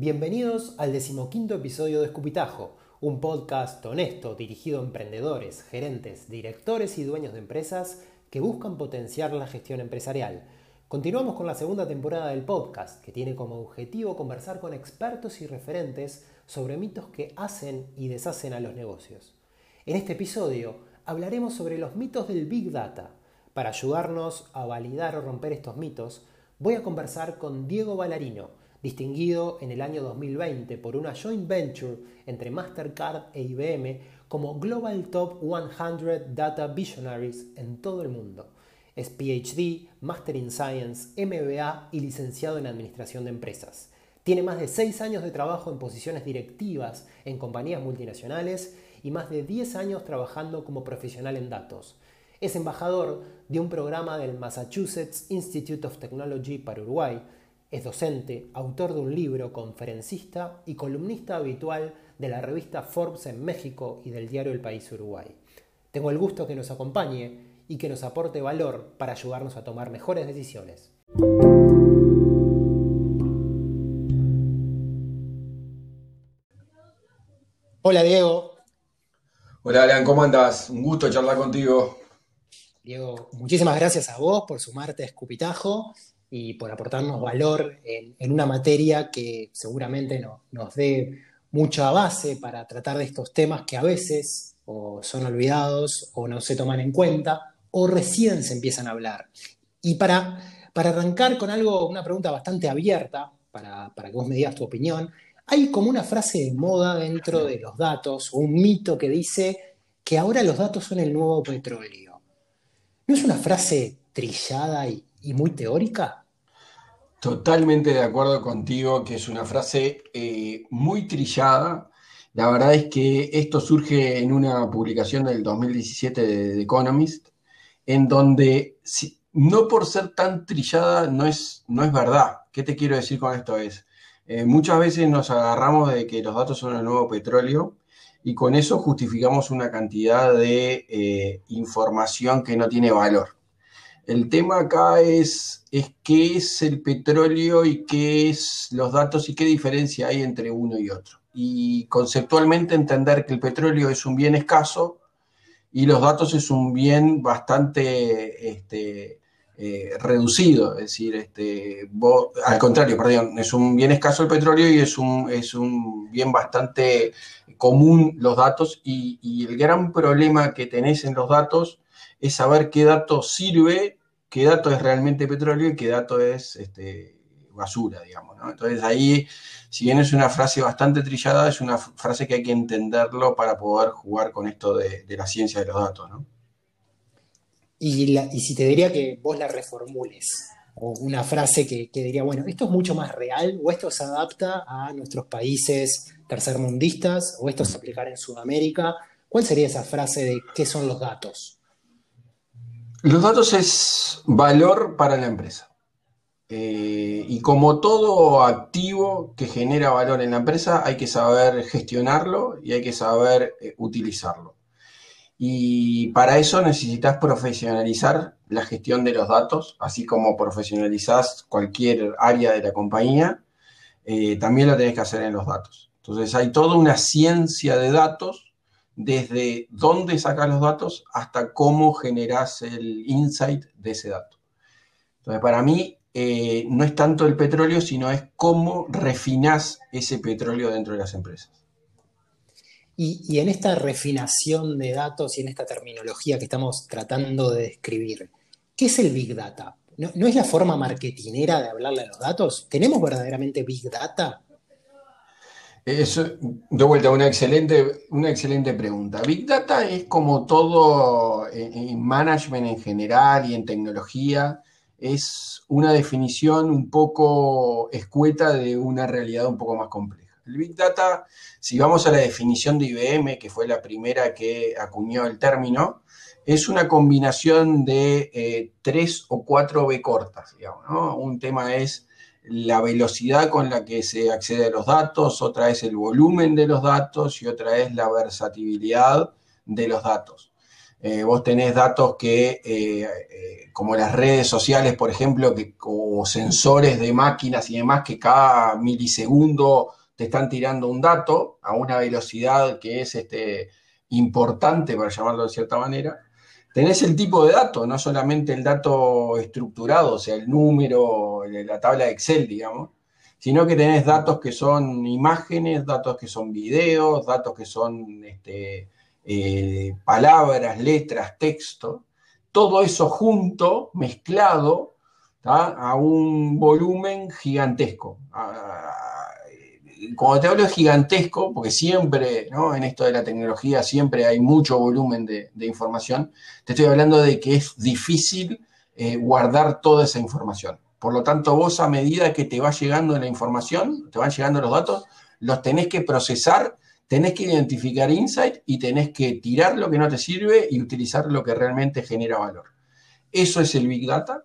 Bienvenidos al decimoquinto episodio de Escupitajo, un podcast honesto dirigido a emprendedores, gerentes, directores y dueños de empresas que buscan potenciar la gestión empresarial. Continuamos con la segunda temporada del podcast, que tiene como objetivo conversar con expertos y referentes sobre mitos que hacen y deshacen a los negocios. En este episodio hablaremos sobre los mitos del Big Data. Para ayudarnos a validar o romper estos mitos, voy a conversar con Diego Ballarino, distinguido en el año 2020 por una joint venture entre Mastercard e IBM como Global Top 100 Data Visionaries en todo el mundo. Es PhD, Master in Science, MBA y licenciado en Administración de Empresas. Tiene más de 6 años de trabajo en posiciones directivas en compañías multinacionales y más de 10 años trabajando como profesional en datos. Es embajador de un programa del Massachusetts Institute of Technology para Uruguay, es docente, autor de un libro, conferencista y columnista habitual de la revista Forbes en México y del diario El País Uruguay. Tengo el gusto que nos acompañe y que nos aporte valor para ayudarnos a tomar mejores decisiones. Hola Diego. Hola Alan, ¿cómo andas? Un gusto charlar contigo. Diego, muchísimas gracias a vos por sumarte a Escupitajo y por aportarnos valor en, una materia que seguramente nos dé mucha base para tratar de estos temas que a veces o son olvidados o no se toman en cuenta o recién se empiezan a hablar. Y para, para arrancar con algo, una pregunta bastante abierta, para, para que vos me digas tu opinión, hay como una frase de moda dentro de los datos, un mito que dice que ahora los datos son el nuevo petróleo. ¿No es una frase trillada y, y muy teórica? Totalmente de acuerdo contigo, que es una frase eh, muy trillada. La verdad es que esto surge en una publicación del 2017 de Economist, en donde no por ser tan trillada no es, no es verdad. ¿Qué te quiero decir con esto? Es, eh, muchas veces nos agarramos de que los datos son el nuevo petróleo y con eso justificamos una cantidad de eh, información que no tiene valor. El tema acá es, es qué es el petróleo y qué es los datos y qué diferencia hay entre uno y otro. Y conceptualmente entender que el petróleo es un bien escaso y los datos es un bien bastante este, eh, reducido, es decir, este, al contrario, perdón, es un bien escaso el petróleo y es un, es un bien bastante común los datos y, y el gran problema que tenés en los datos es saber qué dato sirve qué dato es realmente petróleo y qué dato es este, basura, digamos. ¿no? Entonces ahí, si bien es una frase bastante trillada, es una frase que hay que entenderlo para poder jugar con esto de, la ciencia de los datos. ¿no? Y, si te diría que vos la reformules, o una frase que, que, diría, bueno, esto es mucho más real, o esto se adapta a nuestros países tercermundistas, o esto se aplicará en Sudamérica, ¿cuál sería esa frase de qué son los datos? Los datos es valor para la empresa. Eh, y como todo activo que genera valor en la empresa, hay que saber gestionarlo y hay que saber eh, utilizarlo. Y para eso necesitas profesionalizar la gestión de los datos, así como profesionalizás cualquier área de la compañía, eh, también la tenés que hacer en los datos. Entonces hay toda una ciencia de datos desde dónde sacas los datos hasta cómo generas el insight de ese dato. Entonces, para mí, eh, no es tanto el petróleo, sino es cómo refinas ese petróleo dentro de las empresas. Y, en esta refinación de datos y en esta terminología que estamos tratando de describir, ¿qué es el Big Data? ¿No, ¿No, es la forma marketinera de hablarle a los datos? ¿Tenemos verdaderamente Big Data? Es, de vuelta, una excelente, una excelente pregunta. Big Data es como todo en management en general y en tecnología, es una definición un poco escueta de una realidad un poco más compleja. El Big Data, si vamos a la definición de IBM, que fue la primera que acuñó el término, es una combinación de eh, tres o cuatro B cortas, digamos, Un tema es la velocidad con la que se accede a los datos, otra es el volumen de los datos y otra es la versatilidad de los datos. eh, vos tenés datos que, eh, eh, como las redes sociales, por ejemplo, que, o sensores de máquinas y demás, que cada milisegundo te están tirando un dato a una velocidad que es este, importante, para llamarlo de cierta manera. Tenés el tipo de dato, no solamente el dato estructurado, o sea, el número, la tabla de Excel, digamos, sino que tenés datos que son imágenes, datos que son videos, datos que son este, eh, palabras, letras, texto, todo eso junto, mezclado, a un volumen gigantesco. Cuando te hablo de gigantesco, porque siempre, en esto de la tecnología, siempre hay mucho volumen de, información, te estoy hablando de que es difícil eh, guardar toda esa información. Por lo tanto, vos a medida que te va llegando la información, te van llegando los datos, los tenés que procesar tenés que identificar insight y tenés que tirar lo que no te sirve y utilizar lo que realmente genera valor. Eso es el Big Data,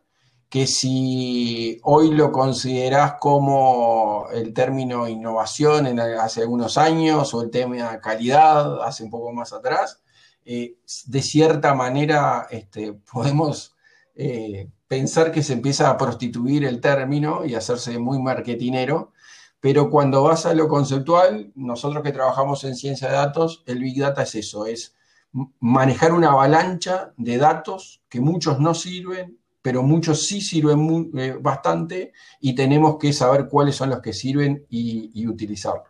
que si hoy lo considerás como el término innovación en, hace algunos años o el tema calidad hace un poco más atrás, eh, de cierta manera este, podemos eh, pensar que se empieza a prostituir el término y hacerse muy marketinero pero cuando vas a lo conceptual, nosotros que trabajamos en ciencia de datos, el Big Data es eso, es manejar una avalancha de datos que muchos no sirven, pero muchos sí sirven eh, bastante y tenemos que saber cuáles son los que sirven y, utilizarlos.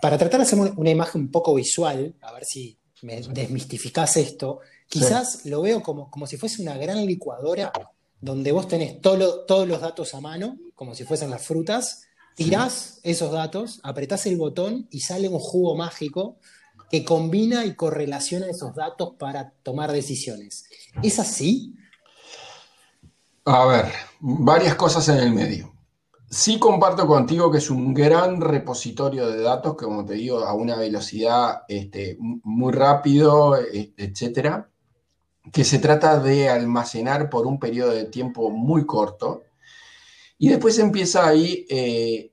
Para tratar de hacer una imagen un poco visual, a ver si me desmistificás esto, quizás lo veo como, como si fuese una gran licuadora donde vos tenés todos los datos a mano, como si fuesen las frutas, tirás esos datos, apretás el botón y sale un jugo mágico que combina y correlaciona esos datos para tomar decisiones. ¿Es así? A ver, varias cosas en el medio. Sí comparto contigo que es un gran repositorio de datos, que como te digo, a una velocidad este, muy rápido, e, etcétera que se trata de almacenar por un periodo de tiempo muy corto. Y después empieza ahí eh,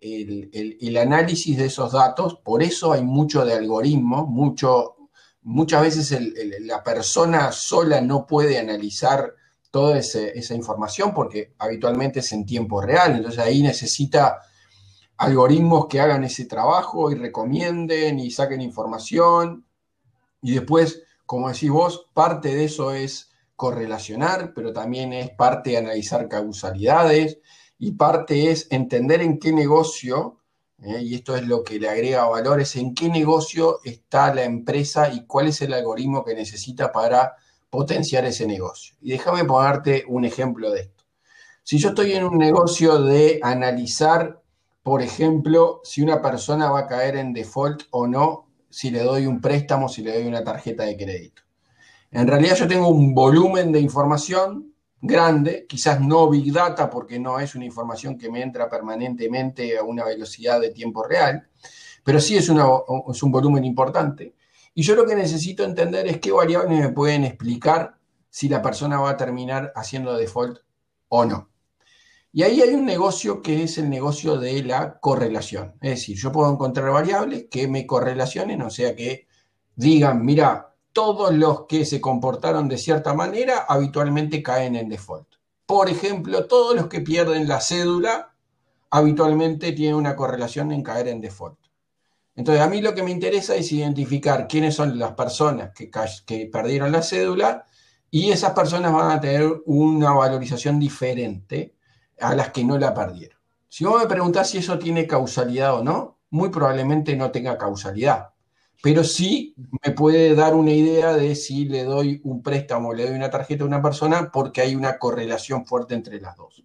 el, análisis de esos datos, por eso hay mucho de algoritmo, mucho, muchas veces la persona sola no puede analizar toda esa información porque habitualmente es en tiempo real, entonces ahí necesita algoritmos que hagan ese trabajo y recomienden y saquen información. Y después como decís vos, parte de eso es correlacionar, pero también es parte de analizar causalidades y parte es entender en qué negocio, eh, y esto es lo que le agrega valor, es en qué negocio está la empresa y cuál es el algoritmo que necesita para potenciar ese negocio. Y déjame ponerte un ejemplo de esto. Si yo estoy en un negocio de analizar, por ejemplo, si una persona va a caer en default o no si le doy un préstamo, si le doy una tarjeta de crédito. En realidad yo tengo un volumen de información grande, quizás no big data porque no es una información que me entra permanentemente a una velocidad de tiempo real, pero sí es, un volumen importante. Y yo lo que necesito entender es qué variables me pueden explicar si la persona va a terminar haciendo default o no. Y ahí hay un negocio que es el negocio de la correlación. Es decir, yo puedo encontrar variables que me correlacionen, o sea que digan, mira, todos los que se comportaron de cierta manera habitualmente caen en default. Por ejemplo, todos los que pierden la cédula habitualmente tienen una correlación en caer en default. Entonces, a mí lo que me interesa es identificar quiénes son las personas que, perdieron la cédula y esas personas van a tener una valorización diferente a las que no la perdieron. Si vos me preguntás si eso tiene causalidad o no, muy probablemente no tenga causalidad, pero sí me puede dar una idea de si le doy un préstamo o le doy una tarjeta a una persona porque hay una correlación fuerte entre las dos.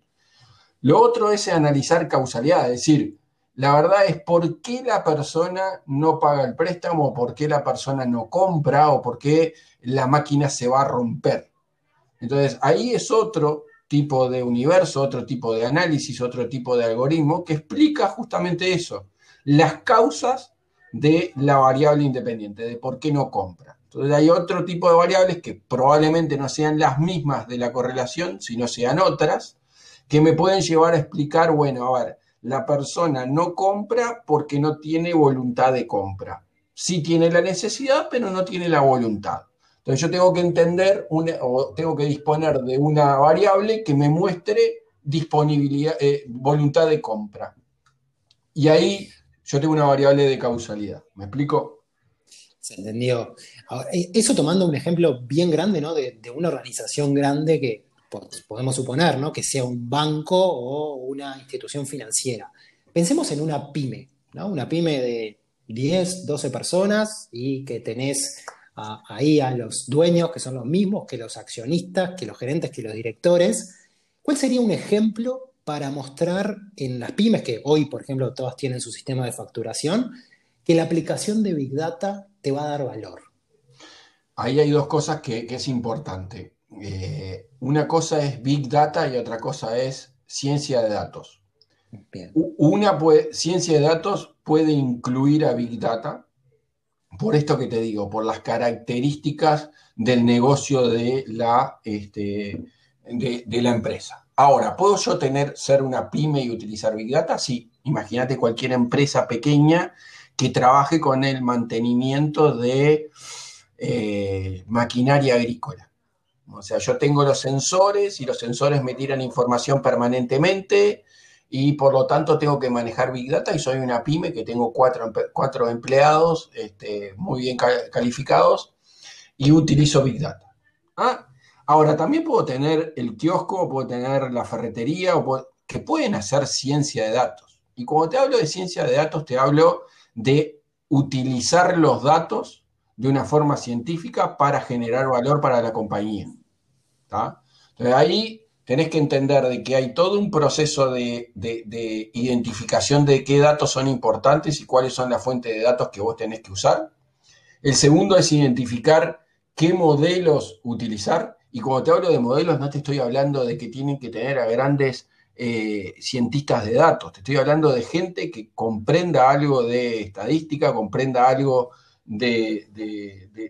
Lo otro es analizar causalidad, es decir, la verdad es por qué la persona no paga el préstamo, o por qué la persona no compra o por qué la máquina se va a romper. Entonces, ahí es otro tipo de universo, otro tipo de análisis, otro tipo de algoritmo que explica justamente eso, las causas de la variable independiente, de por qué no compra. Entonces hay otro tipo de variables que probablemente no sean las mismas de la correlación, sino sean otras, que me pueden llevar a explicar, bueno, a ver, la persona no compra porque no tiene voluntad de compra. Sí tiene la necesidad, pero no tiene la voluntad. Entonces yo tengo que entender o tengo que disponer de una variable que me muestre disponibilidad, eh, voluntad de compra. Y ahí yo tengo una variable de causalidad. ¿Me explico? Se entendió. Eh, eso tomando un ejemplo bien grande, ¿no? De, una organización grande que podemos suponer, ¿no? Que sea un banco o una institución financiera. Pensemos en una pyme, ¿no? Una pyme de 10, 12 personas y que tenés ahí a los dueños, que son los mismos que los accionistas, que los gerentes, que los directores. ¿Cuál sería un ejemplo para mostrar en las pymes, que hoy, por ejemplo, todas tienen su sistema de facturación, que la aplicación de Big Data te va a dar valor? Ahí hay dos cosas que, es importante. Eh, una cosa es Big Data y otra cosa es ciencia de datos. Una ciencia de datos puede incluir a Big Data, por esto que te digo, por las características del negocio de la, este, de, la empresa. Ahora, ¿puedo yo tener, ser una pyme y utilizar Big Data? Sí, imagínate cualquier empresa pequeña que trabaje con el mantenimiento de eh, maquinaria agrícola. O sea, yo tengo los sensores y los sensores me tiran información permanentemente y por lo tanto tengo que manejar Big Data y soy una pyme que tengo cuatro, cuatro empleados este, muy bien calificados y utilizo Big Data. ¿Ah? Ahora, también puedo tener el kiosco, puedo tener la ferretería, que pueden hacer ciencia de datos. Y cuando te hablo de ciencia de datos, te hablo de utilizar los datos de una forma científica para generar valor para la compañía. Entonces ahí tenés que entender de que hay todo un proceso de, de, identificación de qué datos son importantes y cuáles son las fuentes de datos que vos tenés que usar. El segundo es identificar qué modelos utilizar. Y cuando te hablo de modelos, no te estoy hablando de que tienen que tener a grandes eh, cientistas de datos. Te estoy hablando de gente que comprenda algo de estadística, comprenda algo de,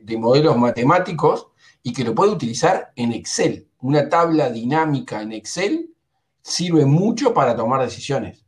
de modelos matemáticos y que lo puede utilizar en Excel una tabla dinámica en Excel sirve mucho para tomar decisiones.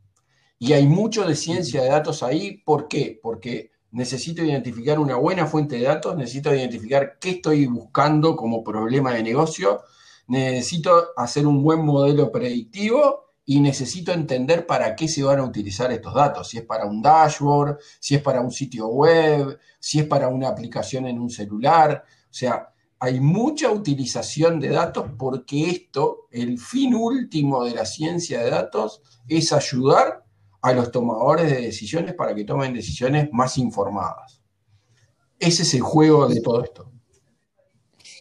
Y hay mucho de ciencia de datos ahí. ¿Por qué? Porque necesito identificar una buena fuente de datos, necesito identificar qué estoy buscando como problema de negocio, necesito hacer un buen modelo predictivo y necesito entender para qué se van a utilizar estos datos, si es para un dashboard, si es para un sitio web, si es para una aplicación en un celular. O sea, hay mucha utilización de datos porque esto, el fin último de la ciencia de datos, es ayudar a los tomadores de decisiones para que tomen decisiones más informadas. Ese es el juego de todo esto.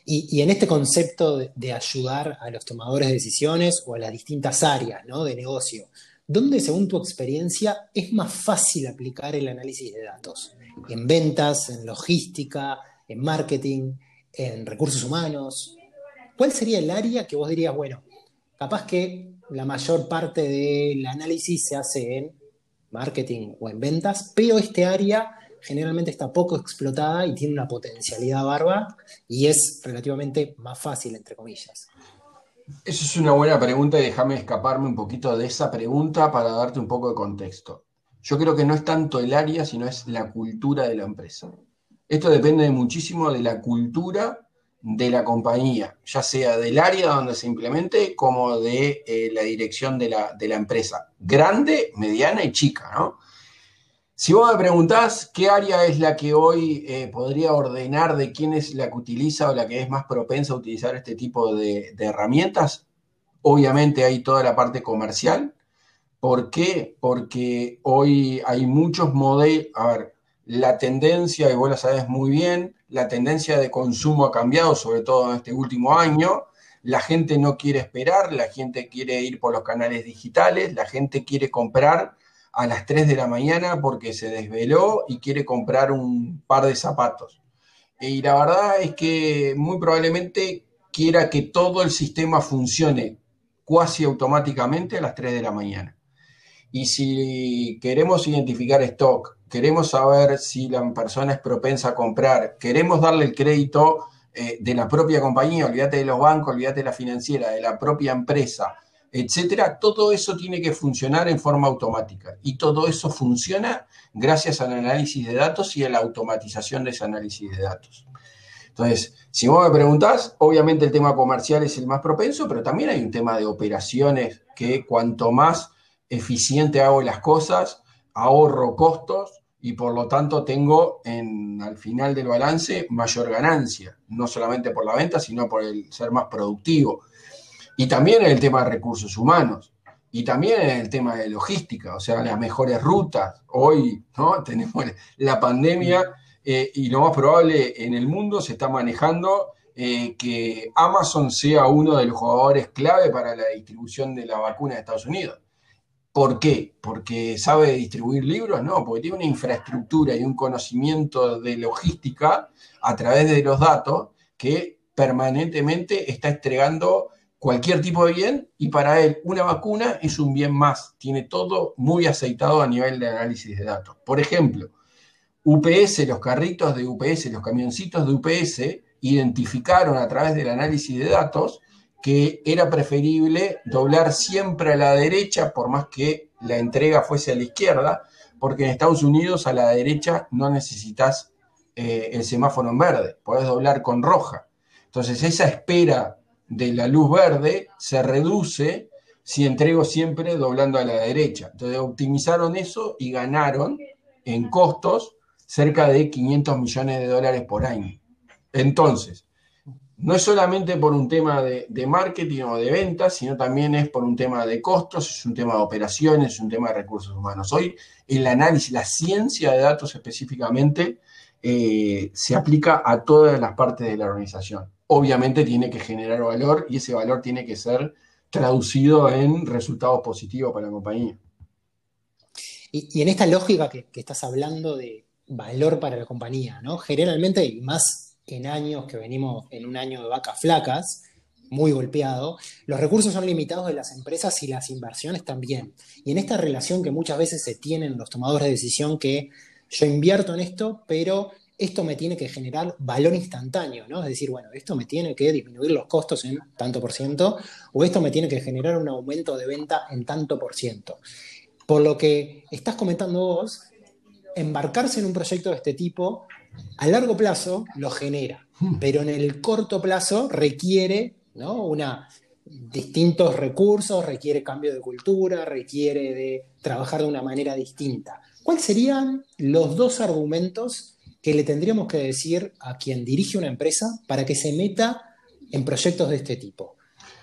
Y, en este concepto de, ayudar a los tomadores de decisiones o a las distintas áreas de negocio, ¿dónde, según tu experiencia, es más fácil aplicar el análisis de datos? ¿En ventas, en logística, en marketing? en recursos humanos? ¿Cuál sería el área que vos dirías, bueno, capaz que la mayor parte del análisis se hace en marketing o en ventas, pero este área generalmente está poco explotada y tiene una potencialidad barba y es relativamente más fácil, entre comillas. Eso es una buena pregunta y déjame escaparme un poquito de esa pregunta para darte un poco de contexto. Yo creo que no es tanto el área, sino es la cultura de la empresa. Esto depende muchísimo de la cultura de la compañía, ya sea del área donde se implemente como de eh, la dirección de la, empresa, grande, mediana y chica, ¿no? Si vos me preguntás qué área es la que hoy eh, podría ordenar de quién es la que utiliza o la que es más propensa a utilizar este tipo de, de herramientas, obviamente hay toda la parte comercial. ¿Por qué? Porque hoy hay muchos modelos, a ver, la tendencia, y vos la sabes muy bien, la tendencia de consumo ha cambiado, sobre todo en este último año. La gente no quiere esperar, la gente quiere ir por los canales digitales, la gente quiere comprar a las 3 de la mañana porque se desveló y quiere comprar un par de zapatos. Y la verdad es que muy probablemente quiera que todo el sistema funcione cuasi automáticamente a las 3 de la mañana. Y si queremos identificar stock, queremos saber si la persona es propensa a comprar, queremos darle el crédito eh, de la propia compañía, olvídate de los bancos, olvídate de la financiera, de la propia empresa, etcétera, todo eso tiene que funcionar en forma automática. Y todo eso funciona gracias al análisis de datos y a la automatización de ese análisis de datos. Entonces, si vos me preguntás, obviamente el tema comercial es el más propenso, pero también hay un tema de operaciones que cuanto más eficiente hago las cosas, ahorro costos y por lo tanto tengo en, al final del balance mayor ganancia, no solamente por la venta, sino por el ser más productivo. Y también en el tema de recursos humanos. Y también en el tema de logística, o sea, las mejores rutas. Hoy ¿no? tenemos la pandemia eh, y lo más probable en el mundo se está manejando eh, que Amazon sea uno de los jugadores clave para la distribución de la vacuna de Estados Unidos. ¿Por qué? ¿Porque sabe distribuir libros? No, porque tiene una infraestructura y un conocimiento de logística a través de los datos que permanentemente está entregando cualquier tipo de bien y para él una vacuna es un bien más. Tiene todo muy aceitado a nivel de análisis de datos. Por ejemplo, UPS, los carritos de UPS, los camioncitos de UPS, identificaron a través del análisis de datos que era preferible doblar siempre a la derecha, por más que la entrega fuese a la izquierda, porque en Estados Unidos a la derecha no necesitas eh, el semáforo en verde, podés doblar con roja. Entonces esa espera de la luz verde se reduce si entrego siempre doblando a la derecha. Entonces optimizaron eso y ganaron en costos cerca de 500 millones de dólares por año. Entonces, no es solamente por un tema de, marketing o de ventas, sino también es por un tema de costos, es un tema de operaciones, es un tema de recursos humanos. Hoy el análisis, la ciencia de datos específicamente, eh, se aplica a todas las partes de la organización. Obviamente tiene que generar valor y ese valor tiene que ser traducido en resultados positivos para la compañía. Y, en esta lógica que, estás hablando de, valor para la compañía, ¿no? Generalmente, y más en años que venimos en un año de vacas flacas, muy golpeado, los recursos son limitados de las empresas y las inversiones también. Y en esta relación que muchas veces se tienen los tomadores de decisión que yo invierto en esto, pero esto me tiene que generar valor instantáneo, ¿no? Es decir, bueno, esto me tiene que disminuir los costos en tanto por ciento, o esto me tiene que generar un aumento de venta en tanto por ciento. Por lo que estás comentando vos, embarcarse en un proyecto de este tipo, a largo plazo lo genera, hmm. pero en el corto plazo requiere ¿no? Una, distintos recursos, requiere cambio de cultura, requiere de trabajar de una manera distinta. ¿Cuáles serían los dos argumentos que le tendríamos que decir a quien dirige una empresa para que se meta en proyectos de este tipo?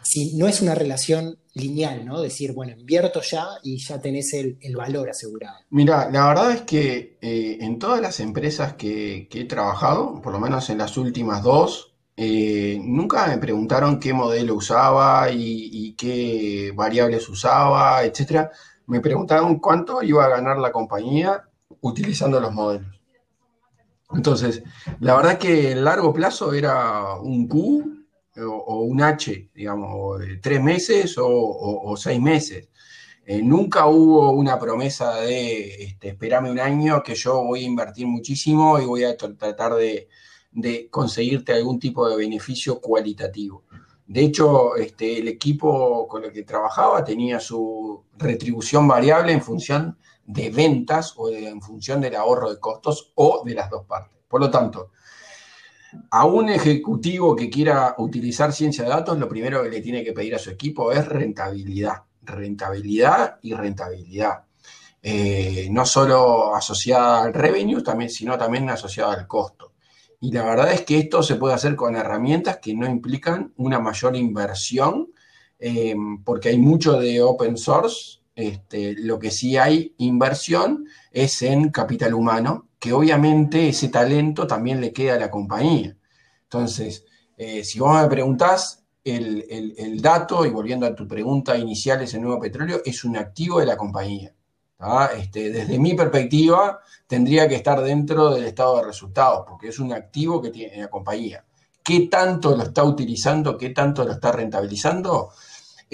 Si no es una relación lineal, ¿no? Decir, bueno, invierto ya y ya tenés el, valor asegurado. Mira, la verdad es que eh, en todas las empresas que, he trabajado, por lo menos en las últimas dos, eh, nunca me preguntaron qué modelo usaba y, qué variables usaba, etcétera. Me preguntaron cuánto iba a ganar la compañía utilizando los modelos. Entonces, la verdad que en largo plazo era un Q o, un H, digamos, tres meses o, seis meses. Eh, nunca hubo una promesa de este, esperame un año que yo voy a invertir muchísimo y voy a tratar de, conseguirte algún tipo de beneficio cualitativo. De hecho, este, el equipo con el que trabajaba tenía su retribución variable en función de ventas o en función del ahorro de costos o de las dos partes. Por lo tanto, a un ejecutivo que quiera utilizar ciencia de datos, lo primero que le tiene que pedir a su equipo es rentabilidad, rentabilidad y rentabilidad. Eh, no solo asociada al revenue, también, sino también asociada al costo. Y la verdad es que esto se puede hacer con herramientas que no implican una mayor inversión, eh, porque hay mucho de open source. Este, lo que sí hay inversión es en capital humano, que obviamente ese talento también le queda a la compañía. Entonces, eh, si vos me preguntás, el, dato, y volviendo a tu pregunta inicial, ese nuevo petróleo, es un activo de la compañía. Este, desde mi perspectiva, tendría que estar dentro del estado de resultados, porque es un activo que tiene la compañía. ¿Qué tanto lo está utilizando? ¿Qué tanto lo está rentabilizando?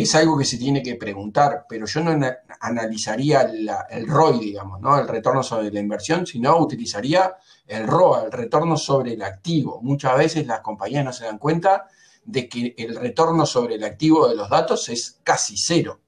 Es algo que se tiene que preguntar, pero yo no analizaría el ROI, digamos, ¿no? el retorno sobre la inversión, sino utilizaría el ROA, el retorno sobre el activo. Muchas veces las compañías no se dan cuenta de que el retorno sobre el activo de los datos es casi cero.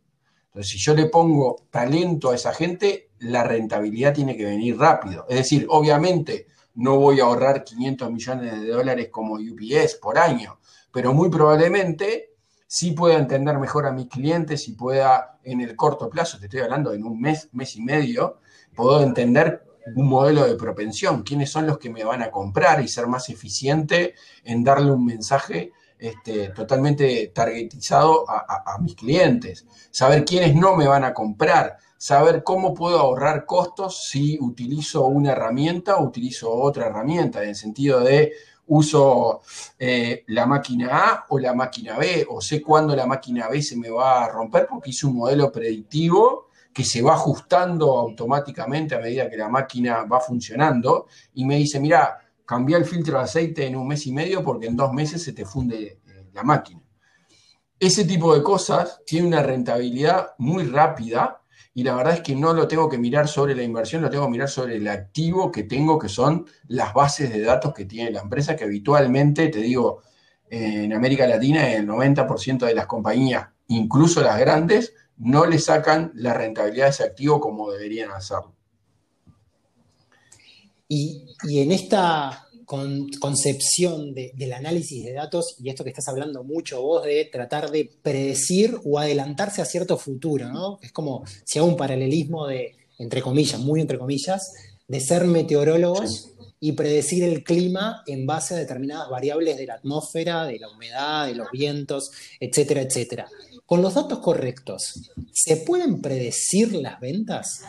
Entonces, si yo le pongo talento a esa gente, la rentabilidad tiene que venir rápido. Es decir, obviamente no voy a ahorrar 500 millones de dólares como UPS por año, pero muy probablemente sí pueda entender mejor a mis clientes y pueda en el corto plazo, te estoy hablando en un mes, mes y medio, puedo entender un modelo de propensión, quiénes son los que me van a comprar y ser más eficiente en darle un mensaje este, totalmente targetizado a, mis clientes, saber quiénes no me van a comprar, saber cómo puedo ahorrar costos si utilizo una herramienta o utilizo otra herramienta, en el sentido de uso eh, la máquina A o la máquina B, o sé cuándo la máquina B se me va a romper porque hice un modelo predictivo que se va ajustando automáticamente a medida que la máquina va funcionando y me dice, mira, cambia el filtro de aceite en un mes y medio porque en dos meses se te funde eh, la máquina. Ese tipo de cosas tiene una rentabilidad muy rápida y la verdad es que no lo tengo que mirar sobre la inversión, lo tengo que mirar sobre el activo que tengo, que son las bases de datos que tiene la empresa, que habitualmente, te digo, en América Latina el 90% de las compañías, incluso las grandes, no le sacan la rentabilidad de ese activo como deberían hacerlo. Y, en esta concepción del análisis de datos, y esto que estás hablando mucho vos de tratar de predecir o adelantarse a cierto futuro, ¿no? Es como si hago un paralelismo de, entre comillas, muy entre comillas, de ser meteorólogos y predecir el clima en base a determinadas variables de la atmósfera, de la humedad, de los vientos, etcétera, etcétera. Con los datos correctos, ¿se pueden predecir las ventas?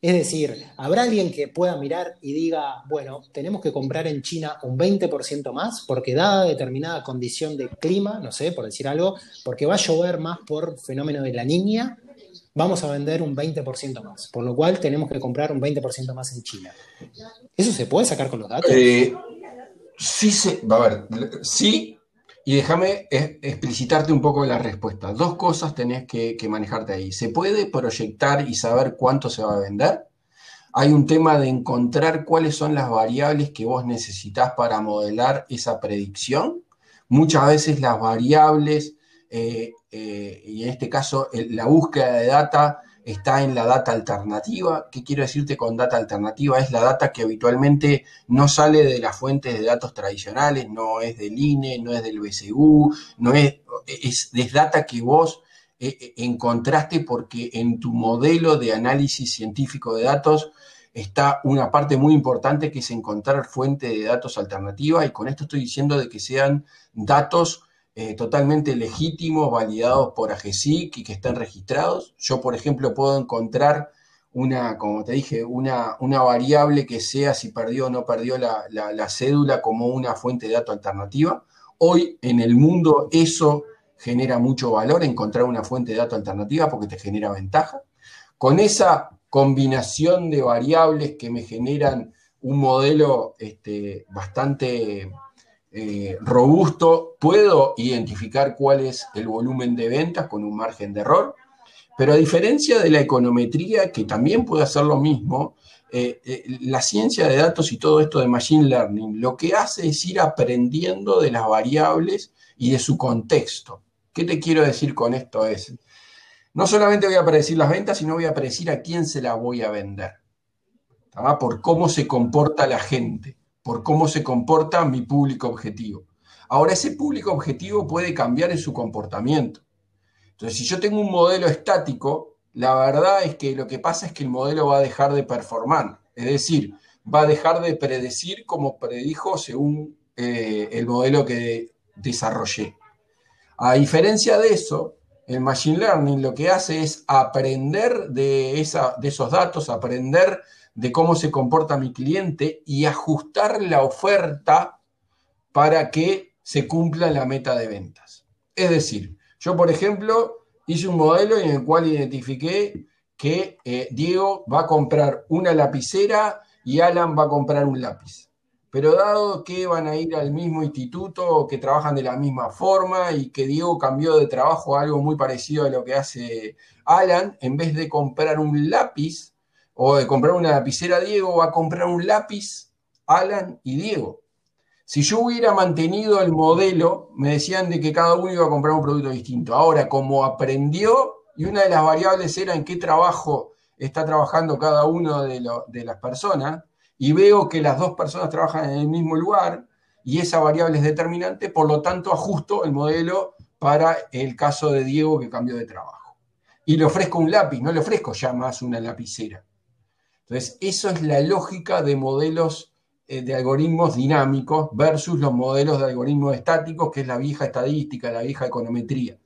Es decir, ¿habrá alguien que pueda mirar y diga, bueno, tenemos que comprar en China un 20% más porque dada determinada condición de clima, no sé, por decir algo, porque va a llover más por fenómeno de la niña, vamos a vender un 20% más, por lo cual tenemos que comprar un 20% más en China. ¿Eso se puede sacar con los datos? Eh, sí, se, a ver, sí, y déjame explicitarte un poco la respuesta. Dos cosas tenés que, manejarte ahí. ¿Se puede proyectar y saber cuánto se va a vender? Hay un tema de encontrar cuáles son las variables que vos necesitas para modelar esa predicción. Muchas veces las variables, eh, eh, y en este caso la búsqueda de data, está en la data alternativa. ¿Qué quiero decirte con data alternativa? Es la data que habitualmente no sale de las fuentes de datos tradicionales, no es del INE, no es del BCU, no es, es, data que vos eh, eh, encontraste porque en tu modelo de análisis científico de datos está una parte muy importante que es encontrar fuente de datos alternativa y con esto estoy diciendo de que sean datos eh, totalmente legítimos, validados por AGESIC y que están registrados. Yo, por ejemplo, puedo encontrar una, como te dije, una, una variable que sea si perdió o no perdió la, la, cédula como una fuente de datos alternativa. Hoy en el mundo eso genera mucho valor, encontrar una fuente de datos alternativa porque te genera ventaja. Con esa combinación de variables que me generan un modelo este, bastante eh, robusto, puedo identificar cuál es el volumen de ventas con un margen de error, pero a diferencia de la econometría, que también puede hacer lo mismo, eh, eh, la ciencia de datos y todo esto de Machine Learning lo que hace es ir aprendiendo de las variables y de su contexto. ¿Qué te quiero decir con esto? Es, no solamente voy a predecir las ventas, sino voy a predecir a quién se la voy a vender, por cómo se comporta la gente por cómo se comporta mi público objetivo. Ahora, ese público objetivo puede cambiar en su comportamiento. Entonces, si yo tengo un modelo estático, la verdad es que lo que pasa es que el modelo va a dejar de performar, es decir, va a dejar de predecir como predijo según eh, el modelo que desarrollé. A diferencia de eso, el Machine Learning lo que hace es aprender de, esos datos, aprender de cómo se comporta mi cliente y ajustar la oferta para que se cumpla la meta de ventas. Es decir, yo, por ejemplo, hice un modelo en el cual identifiqué que eh, Diego va a comprar una lapicera y Alan va a comprar un lápiz. Pero dado que van a ir al mismo instituto, que trabajan de la misma forma y que Diego cambió de trabajo a algo muy parecido a lo que hace Alan, en vez de comprar un lápiz, o de comprar una lapicera Diego, va a comprar un lápiz Alan y Diego. Si yo hubiera mantenido el modelo, me decían de que cada uno iba a comprar un producto distinto. Ahora, como aprendió, y una de las variables era en qué trabajo está trabajando cada uno de, las personas, y veo que las dos personas trabajan en el mismo lugar y esa variable es determinante, por lo tanto ajusto el modelo para el caso de Diego que cambió de trabajo. Y le ofrezco un lápiz, no le ofrezco ya más una lapicera. Entonces, eso es la lógica de modelos eh, de algoritmos dinámicos versus los modelos de algoritmos estáticos, que es la vieja estadística, la vieja econometría.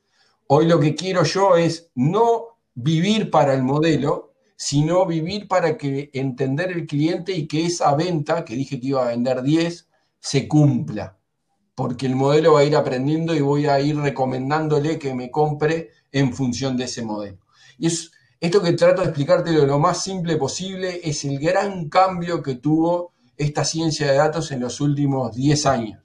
Hoy lo que quiero yo es no vivir para el modelo, sino vivir para que entender el cliente y que esa venta, que dije que iba a vender 10, se cumpla. Porque el modelo va a ir aprendiendo y voy a ir recomendándole que me compre en función de ese modelo. Y es, esto que trato de explicarte lo más simple posible es el gran cambio que tuvo esta ciencia de datos en los últimos 10 años.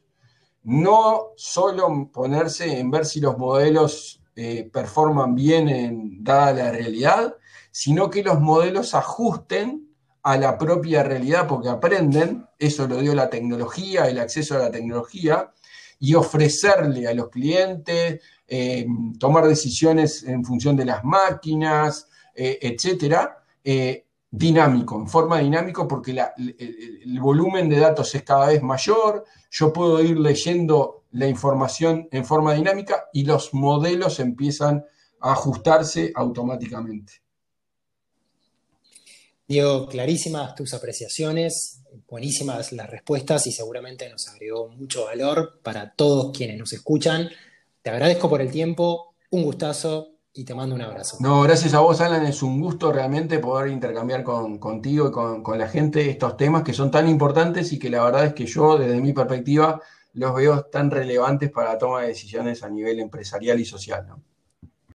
No solo ponerse en ver si los modelos eh, performan bien en, dada la realidad, sino que los modelos ajusten a la propia realidad porque aprenden, eso lo dio la tecnología, el acceso a la tecnología, y ofrecerle a los clientes, eh, tomar decisiones en función de las máquinas, eh, etcétera, dinámico, en forma dinámico, porque el, volumen de datos es cada vez mayor, yo puedo ir leyendo la información en forma dinámica y los modelos empiezan a ajustarse automáticamente. Diego, clarísimas tus apreciaciones, buenísimas las respuestas y seguramente nos agregó mucho valor para todos quienes nos escuchan. Te agradezco por el tiempo, un gustazo y te mando un abrazo. No, gracias a vos, Alan. Es un gusto realmente poder intercambiar contigo y con, con, la gente estos temas que son tan importantes y que la verdad es que yo, desde mi perspectiva, los veo tan relevantes para la toma de decisiones a nivel empresarial y social. ¿no?